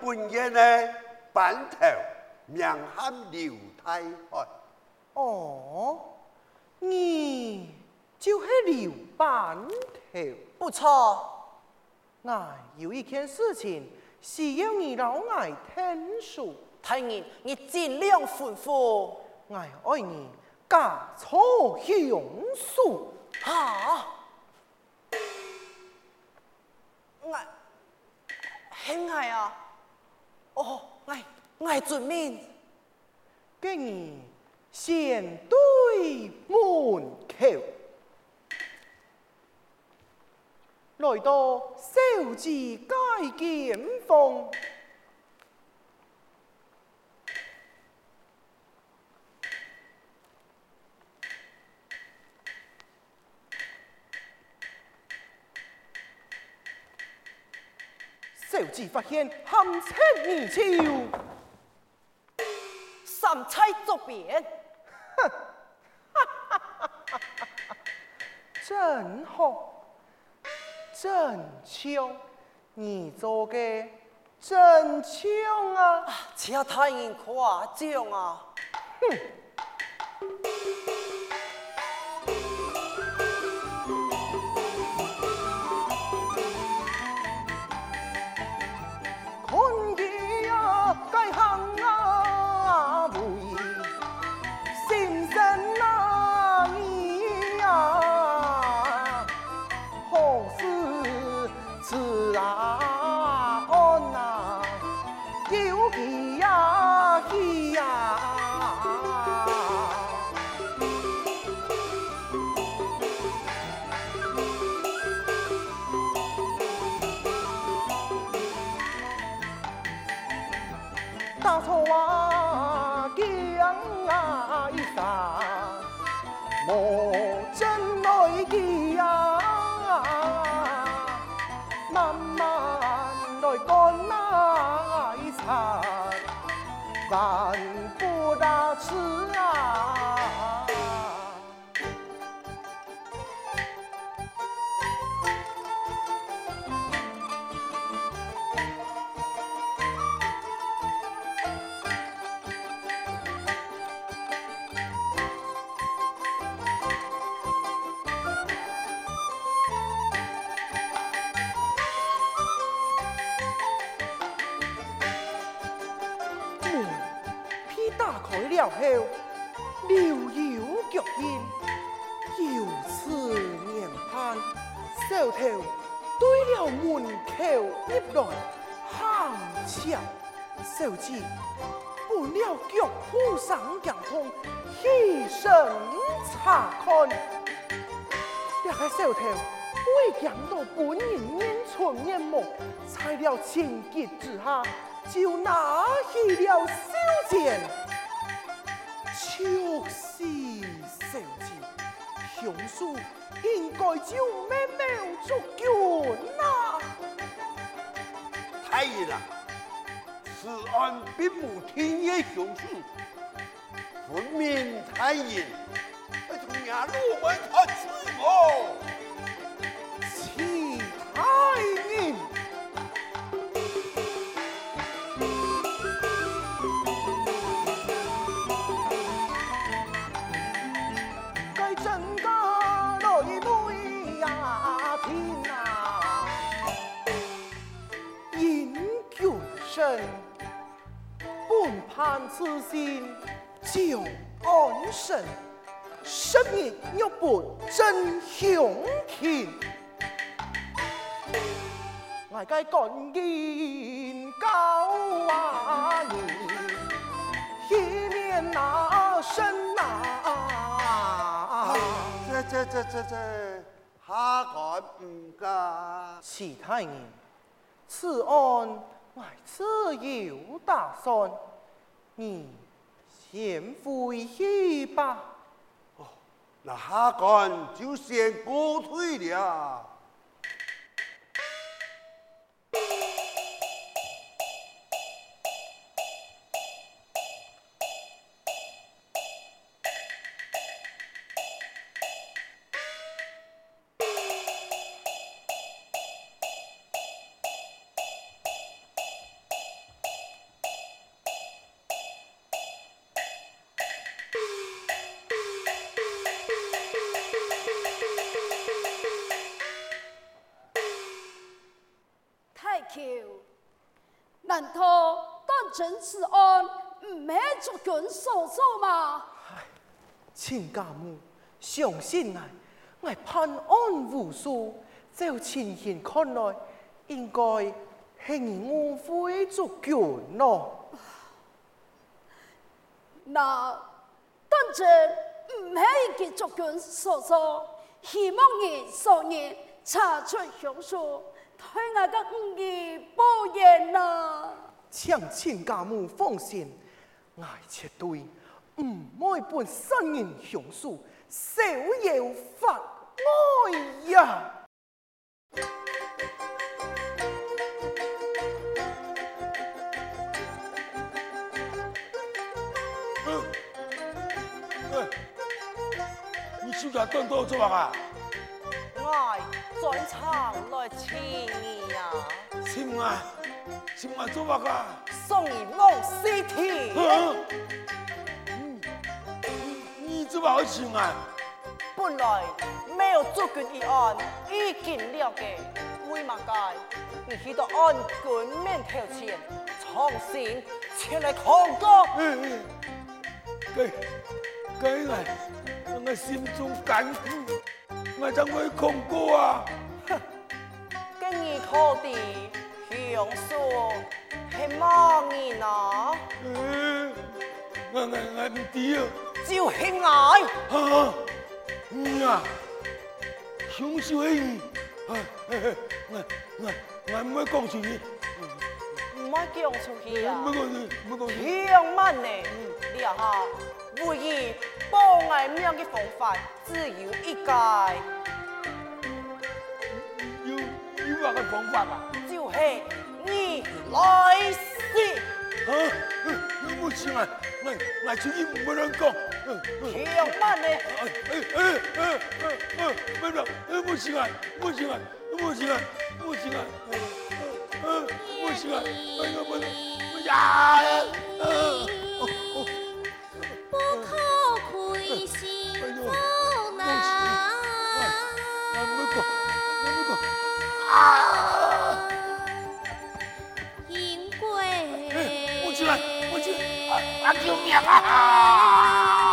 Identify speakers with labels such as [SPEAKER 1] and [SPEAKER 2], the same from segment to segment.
[SPEAKER 1] 本人呢，板头名喊刘太海。
[SPEAKER 2] 哦，你就是刘板头？
[SPEAKER 3] 不错。
[SPEAKER 2] 那有一件事情需要你老爱听说。
[SPEAKER 3] 大人，你尽量吩咐。
[SPEAKER 2] 我爱你嫁错乡属。
[SPEAKER 3] 啊！我系爱啊！哦，爱爱遵命。
[SPEAKER 2] 给你先对门口，来到小姐街见风。小姐发现含情而俏，
[SPEAKER 3] 三菜作别，
[SPEAKER 2] 真好，真巧，你做嘅真巧啊！
[SPEAKER 3] 只要太人夸奖啊！
[SPEAKER 2] 哼。是啊。小姐不料脚步上夹空，起身查看，这个小偷未见到本人面存面目，在了情急之下，就拿起了小剑。就是小姐，凶手应该就咩咩足够啦。
[SPEAKER 1] 太爷此案并无天野凶手，分明太爷从衙路门开始哦。
[SPEAKER 2] 其太爷。本判此心就安神，十年若不真雄天，我该赶紧告啊你，以免那身啊！
[SPEAKER 1] 这这这这这，下官唔敢。
[SPEAKER 2] 其他人，此案。我自有打算，你先回去吧。
[SPEAKER 1] 哦，那下官就先告退了。
[SPEAKER 4] 难道当真此案唔系族军所做吗？
[SPEAKER 2] 亲家母，相信我，我判案无数，就情形看来，应该系你误会族军咯。
[SPEAKER 4] 那当真唔系佢族军所做，希望你少年查出凶手，对我个五义报怨啦。
[SPEAKER 2] 请亲家母放心，我绝对唔会本杀人凶手，逍遥法外呀！
[SPEAKER 1] 你暑假当多做啊？
[SPEAKER 3] 我专程来请你呀，
[SPEAKER 1] 请我，请我做乜噶？
[SPEAKER 3] 送你梦西天。
[SPEAKER 1] 嗯，你做乜好请啊？
[SPEAKER 3] 本来没有做军一案已经了解，为嘛该你去到案军面头前，重新前来抗告？
[SPEAKER 1] 嗯嗯，该该来，我心中感苦，我怎会抗告啊？
[SPEAKER 3] 哼，跟你考的凶手系乜人啊？
[SPEAKER 1] 嗯，我我我唔知啊。
[SPEAKER 3] 就系爱。
[SPEAKER 1] 啊，你啊，凶手系你，啊，我我我唔会讲出去，
[SPEAKER 3] 唔好讲出去啊！
[SPEAKER 1] 唔讲出去，唔
[SPEAKER 3] 讲呢，你啊哈，唯一保爱命的方法只有一个，
[SPEAKER 1] 有乜个方法啊？
[SPEAKER 3] 就是你来死。
[SPEAKER 1] 啊，你冇钱啊？我我出去唔冇人讲。
[SPEAKER 3] 千万呢？
[SPEAKER 1] 哎哎哎哎哎，唔得，冇钱啊，冇钱啊，冇钱啊，冇钱啊，嗯，冇钱啊，哎呀，冇，冇呀，
[SPEAKER 5] 不可亏心走难，
[SPEAKER 1] 我唔讲，我唔讲，啊！
[SPEAKER 5] 因贵
[SPEAKER 1] 冇钱啊，啊救命啊！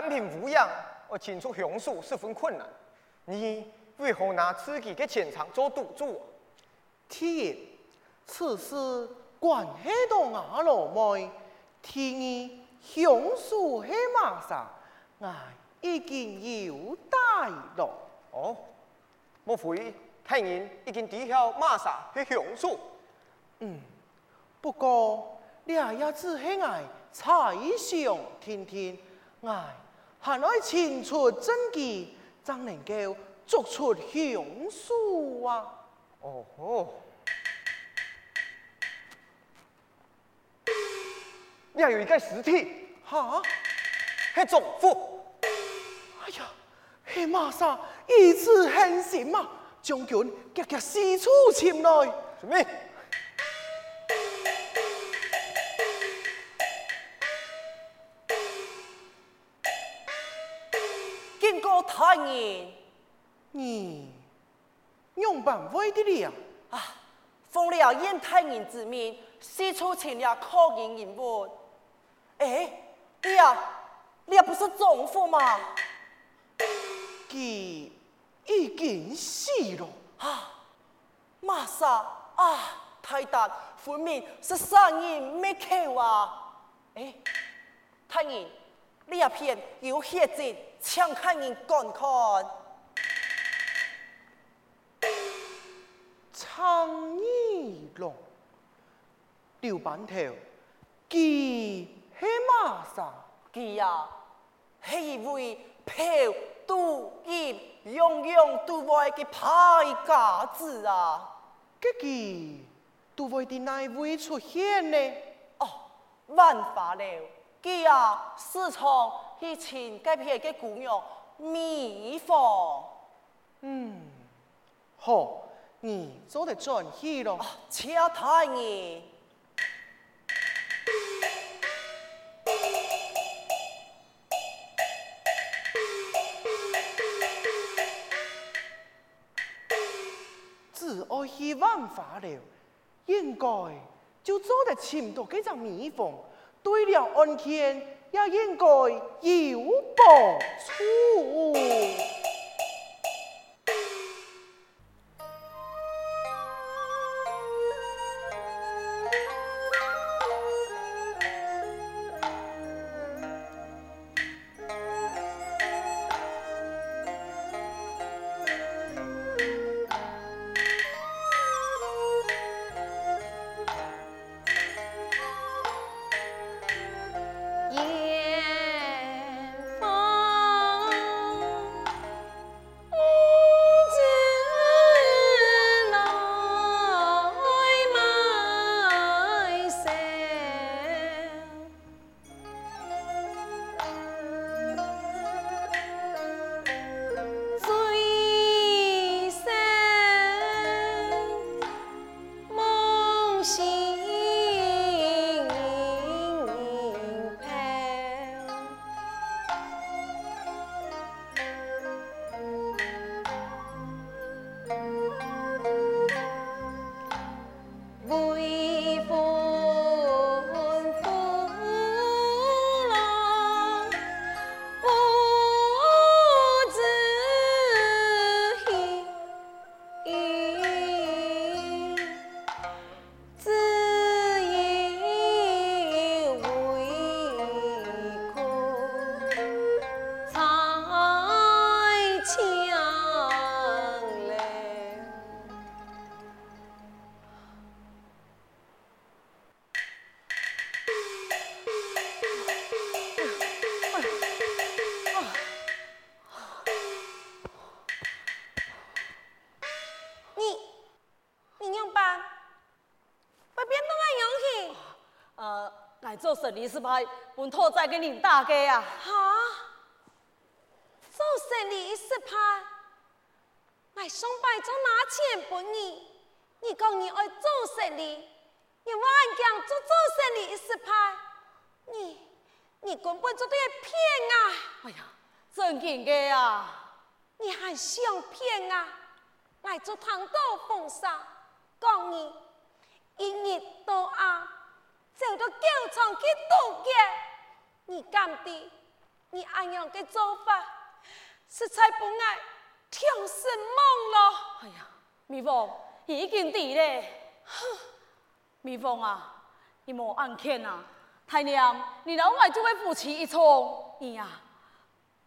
[SPEAKER 6] 单凭武阳而清除凶手十分困难，你为何拿自己的前场做赌注啊？
[SPEAKER 2] 天，此事关系到我老妹，天儿凶手系马上？我已经有大了。
[SPEAKER 6] 哦，莫非太人已经知晓马上去雄树？嗯？
[SPEAKER 2] 不过，你也只系我猜想听听，我还爱清楚证据，才能够捉出凶手啊！
[SPEAKER 6] 哦吼，你还有一个尸体，
[SPEAKER 2] 哈？
[SPEAKER 6] 系丈夫。
[SPEAKER 2] 哎呀，系马啥？以此狠心嘛，将军夹夹四处前
[SPEAKER 6] 来。
[SPEAKER 3] 准备。太人
[SPEAKER 2] 你用办会的了？
[SPEAKER 3] 啊，奉了燕太人之命，四处请了可人人物。哎，你呀，你也不是丈夫吗？
[SPEAKER 2] 佢已经死了。
[SPEAKER 3] 啊，玛莎啊，太大，分明是生人没口啊！哎，太人，你也片有血迹，请看人观看。
[SPEAKER 2] 苍耳龙，刘板头，佢系马上，
[SPEAKER 3] 佢呀，系一位嫖赌饮、样样都会嘅派架子啊！
[SPEAKER 2] 佢佢都会喺哪位出现呢？
[SPEAKER 3] 哦，万法了，佢呀，时常去请嗰片嘅姑娘蜜蜂。
[SPEAKER 2] 嗯，好。你做得转去咯，
[SPEAKER 3] 且太你。
[SPEAKER 2] 只爱去万发了，应该就做得请到几张蜜蜂，对了恩天也应该有报处。
[SPEAKER 4] 做生理是派，本托再给你大家啊！
[SPEAKER 5] 哈，做生理是派，来上班做拿钱本你，你讲你爱做生意，你万讲做做生理是派，你你根本就对骗啊！
[SPEAKER 4] 哎呀，真紧嘅啊！
[SPEAKER 5] 你还想骗啊？来做糖豆风沙，讲你一日到啊！走到教场去渡劫，你敢的？你安样的做法，实在不爱挑什么咯？
[SPEAKER 4] 哎呀，蜜蜂已经地咧。蜜蜂啊，你莫安看啊！太娘，你老外就会夫妻一场，你呀，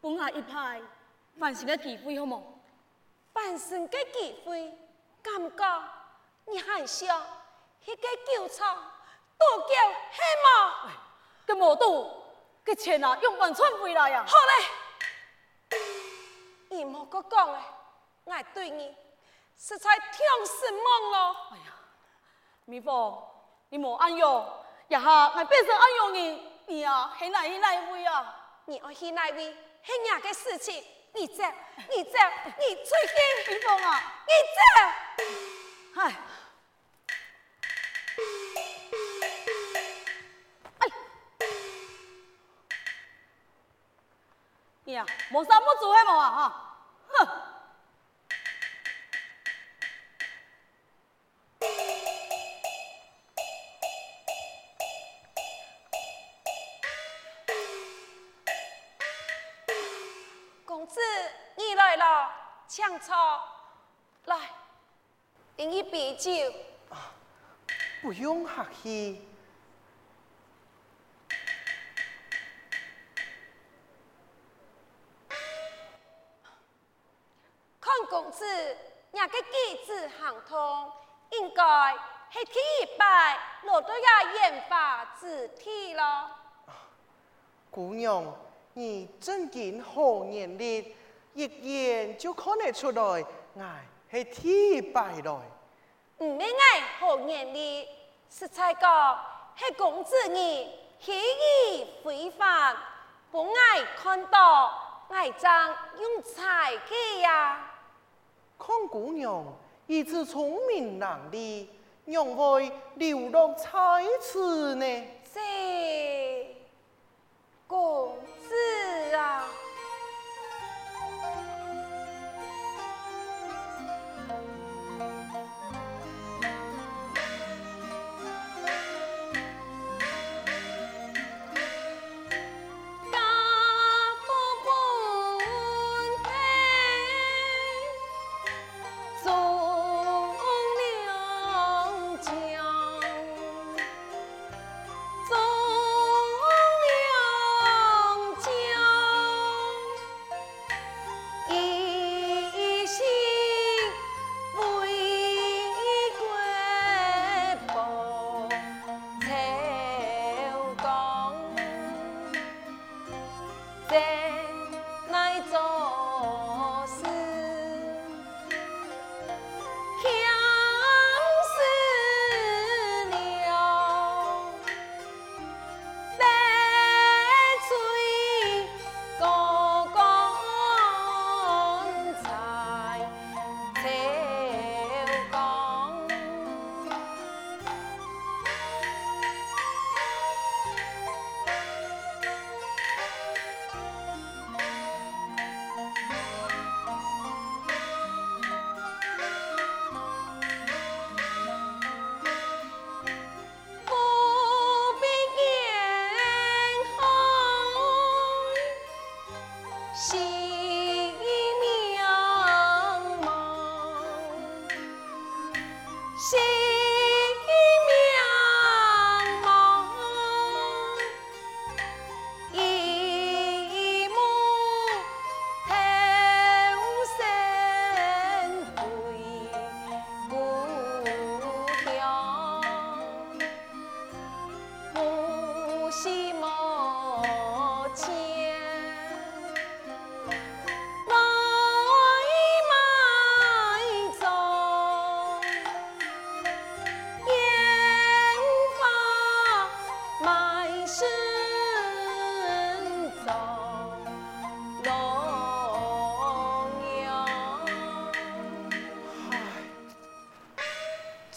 [SPEAKER 4] 不爱一派，反省嘅机会好冇？
[SPEAKER 5] 反省嘅机会，感觉你还想去个教场？渡劫是吗？
[SPEAKER 4] 个无渡，个钱啊用完全回来呀！
[SPEAKER 5] 好嘞，你莫个讲哎，我对你实在挺失望咯。
[SPEAKER 4] 哎呀，蜜蜂，你莫安用，一下我变成安用你，你啊，去哪去哪位啊？
[SPEAKER 5] 你爱去哪位？是伢个事情，你这，你这，你最近。
[SPEAKER 4] 蜜蜂啊，
[SPEAKER 5] 你这。
[SPEAKER 4] 嗨。无啥不做的嘛哈，哼！
[SPEAKER 5] 公子，你来了，抢桌，来，饮一杯酒。
[SPEAKER 2] 啊，不用客
[SPEAKER 5] 气。系第一摆落到呀烟花之地了。
[SPEAKER 2] 姑娘，你真见好眼力，一眼就看得出来，我系第一摆来。
[SPEAKER 5] 唔免爱好眼力，实在讲系公子你喜意非凡，不爱看到爱将用才气呀。
[SPEAKER 2] 看姑娘，一直聪明伶俐，让会流落才子呢？
[SPEAKER 5] 是公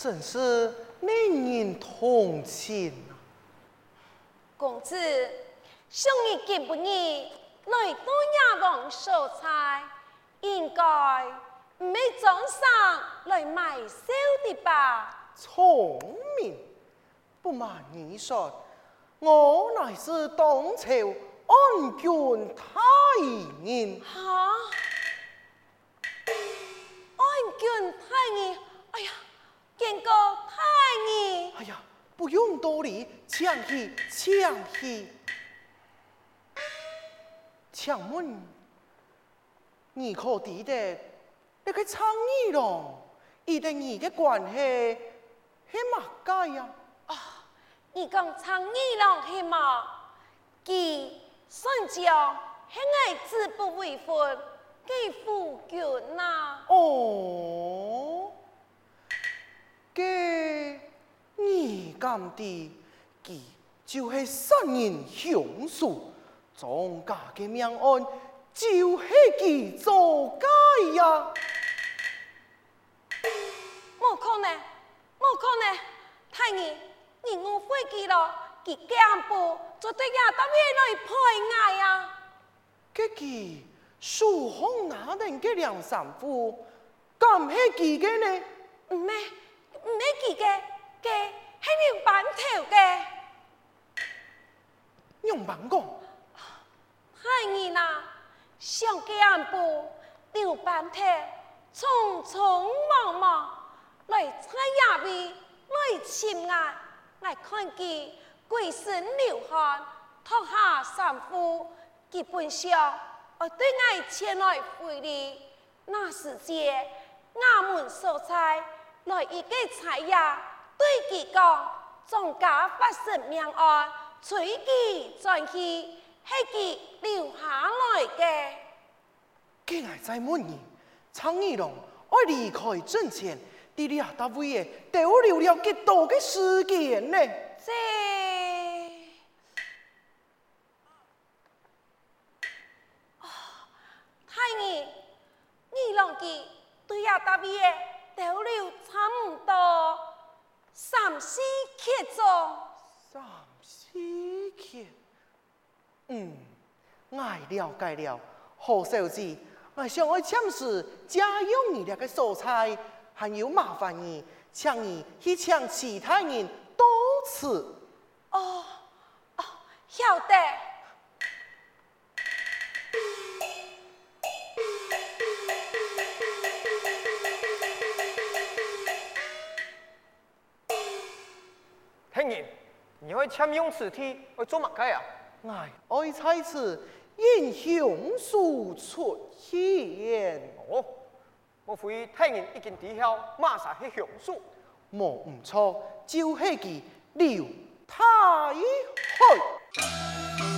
[SPEAKER 2] 真是令人同情啊！
[SPEAKER 5] 公子，想你见不你来到亚王收菜，应该唔系早上来买烧的吧？
[SPEAKER 2] 聪明，不瞒你说，我乃是当朝安郡太爷。
[SPEAKER 5] 哈？
[SPEAKER 2] 多礼，请起，请起。请问，你可记得那个苍蝇咯？伊同你的关系系嘛解呀？
[SPEAKER 5] 啊，你讲苍蝇咯系嘛？佢孙将系爱子不为婚，给夫君呐。
[SPEAKER 2] 哦。嘅你咁啲，佢就是杀人凶手，庄家嘅命案就系佢做解呀！
[SPEAKER 5] 冇可能，冇可能，太爷，你误会佢咯，佢干部就对亚当面来判案呀！
[SPEAKER 2] 佢佢数红那人嘅梁三夫，咁系佢嘅呢？
[SPEAKER 5] 唔咩？唔系记嘅，嘅系用板头嘅。
[SPEAKER 2] 用板讲，
[SPEAKER 5] 系你呐，部母班特匆匆忙忙来采野味来亲爱，来看见贵身流汗，脱下衫裤，基本上我对爱前来回礼。那时节，衙门所差来一个差役，对其讲，庄家发生命案，随即转去，系其留下来嘅。
[SPEAKER 2] 今日在问你，苍耳龙爱离开阵前，弟弟啊，大位爷逗留了几多嘅时间呢？
[SPEAKER 5] 这二郎记对呀，大位爷逗留差唔多三四刻做。
[SPEAKER 2] 三四刻，嗯，我了解了，何小姐。我想爱请示家用你那个素菜，还有麻烦你，请你去请其他人多次。
[SPEAKER 5] 哦，哦，晓得。
[SPEAKER 6] 你会签用此题，会做乜嘅啊？
[SPEAKER 2] 我爱在此。英雄数出现，
[SPEAKER 6] 哦，我会听人已经知晓，马上去雄数，
[SPEAKER 2] 莫唔错，就系佢刘太后。